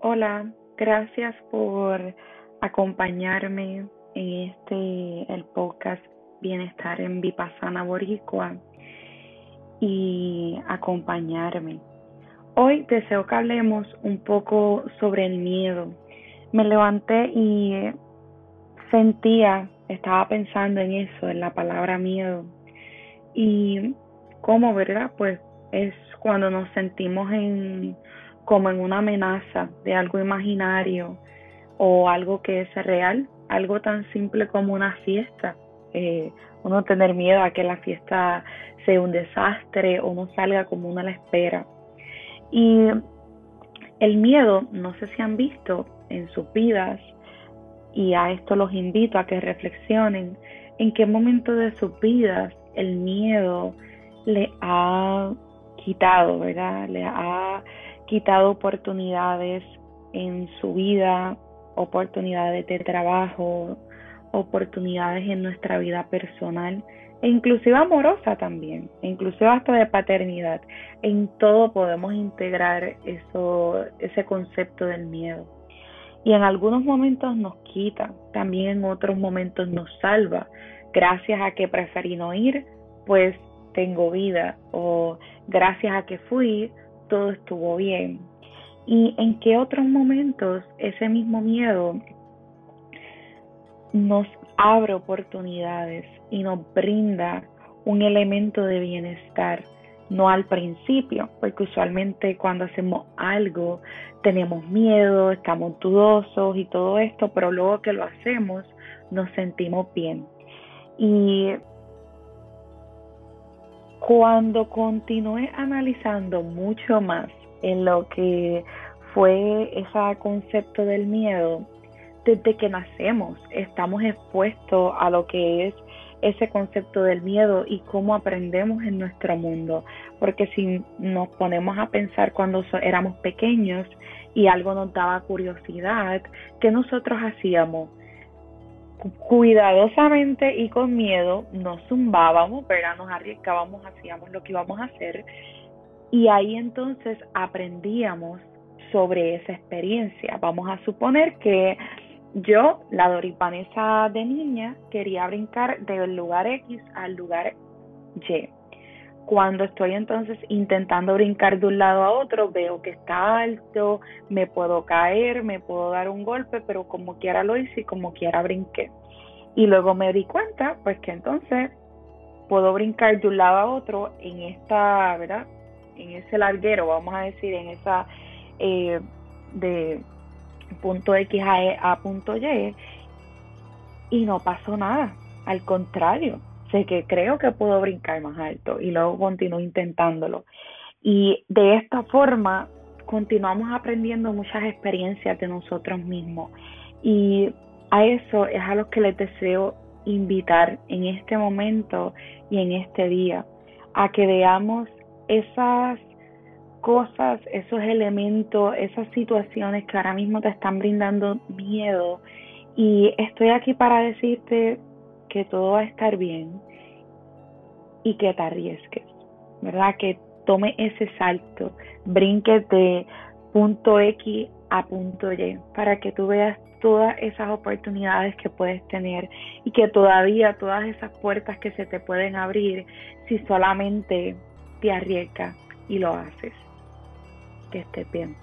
Hola, gracias por acompañarme en este el podcast Bienestar en Vipassana Boricua y acompañarme. Hoy deseo que hablemos un poco sobre el miedo. Me levanté y sentía, estaba pensando en eso, en la palabra miedo. Y cómo, ¿verdad? Pues es cuando nos sentimos en como en una amenaza de algo imaginario o algo que es real, algo tan simple como una fiesta. Eh, uno tener miedo a que la fiesta sea un desastre o no salga como uno la espera. Y el miedo, no sé si han visto en sus vidas, y a esto los invito a que reflexionen, en qué momento de sus vidas el miedo le ha quitado, ¿verdad? Le ha quitado oportunidades en su vida, oportunidades de trabajo, oportunidades en nuestra vida personal e inclusive amorosa también, e inclusive hasta de paternidad. En todo podemos integrar eso, ese concepto del miedo. Y en algunos momentos nos quita, también en otros momentos nos salva. Gracias a que preferí no ir, pues tengo vida. O gracias a que fui, todo estuvo bien. Y en qué otros momentos ese mismo miedo nos abre oportunidades y nos brinda un elemento de bienestar, no al principio, porque usualmente cuando hacemos algo tenemos miedo, estamos dudosos y todo esto, pero luego que lo hacemos nos sentimos bien. Y cuando continué analizando mucho más en lo que fue ese concepto del miedo, desde que nacemos estamos expuestos a lo que es ese concepto del miedo y cómo aprendemos en nuestro mundo. Porque si nos ponemos a pensar cuando éramos pequeños y algo nos daba curiosidad, ¿qué nosotros hacíamos? Cuidadosamente y con miedo nos zumbábamos, pero nos arriesgábamos, hacíamos lo que íbamos a hacer y ahí entonces aprendíamos sobre esa experiencia. Vamos a suponer que yo, la doripanesa de niña, quería brincar del lugar X al lugar Y. Cuando estoy entonces intentando brincar de un lado a otro, veo que está alto, me puedo caer, me puedo dar un golpe, pero como quiera lo hice y como quiera brinqué. Y luego me di cuenta, pues que entonces puedo brincar de un lado a otro en esta, ¿verdad? En ese larguero, vamos a decir, en esa eh, de punto X a, e, a punto Y, y no pasó nada. Al contrario, sé que creo que puedo brincar más alto y luego continúo intentándolo. Y de esta forma continuamos aprendiendo muchas experiencias de nosotros mismos. Y a eso es a lo que les deseo invitar en este momento y en este día, a que veamos esas cosas, esos elementos, esas situaciones que ahora mismo te están brindando miedo. Y estoy aquí para decirte que todo va a estar bien, y que te arriesgues, ¿verdad? Que tome ese salto, brinque de punto X a punto Y para que tú veas todas esas oportunidades que puedes tener y que todavía todas esas puertas que se te pueden abrir si solamente te arriesgas y lo haces. Que estés bien.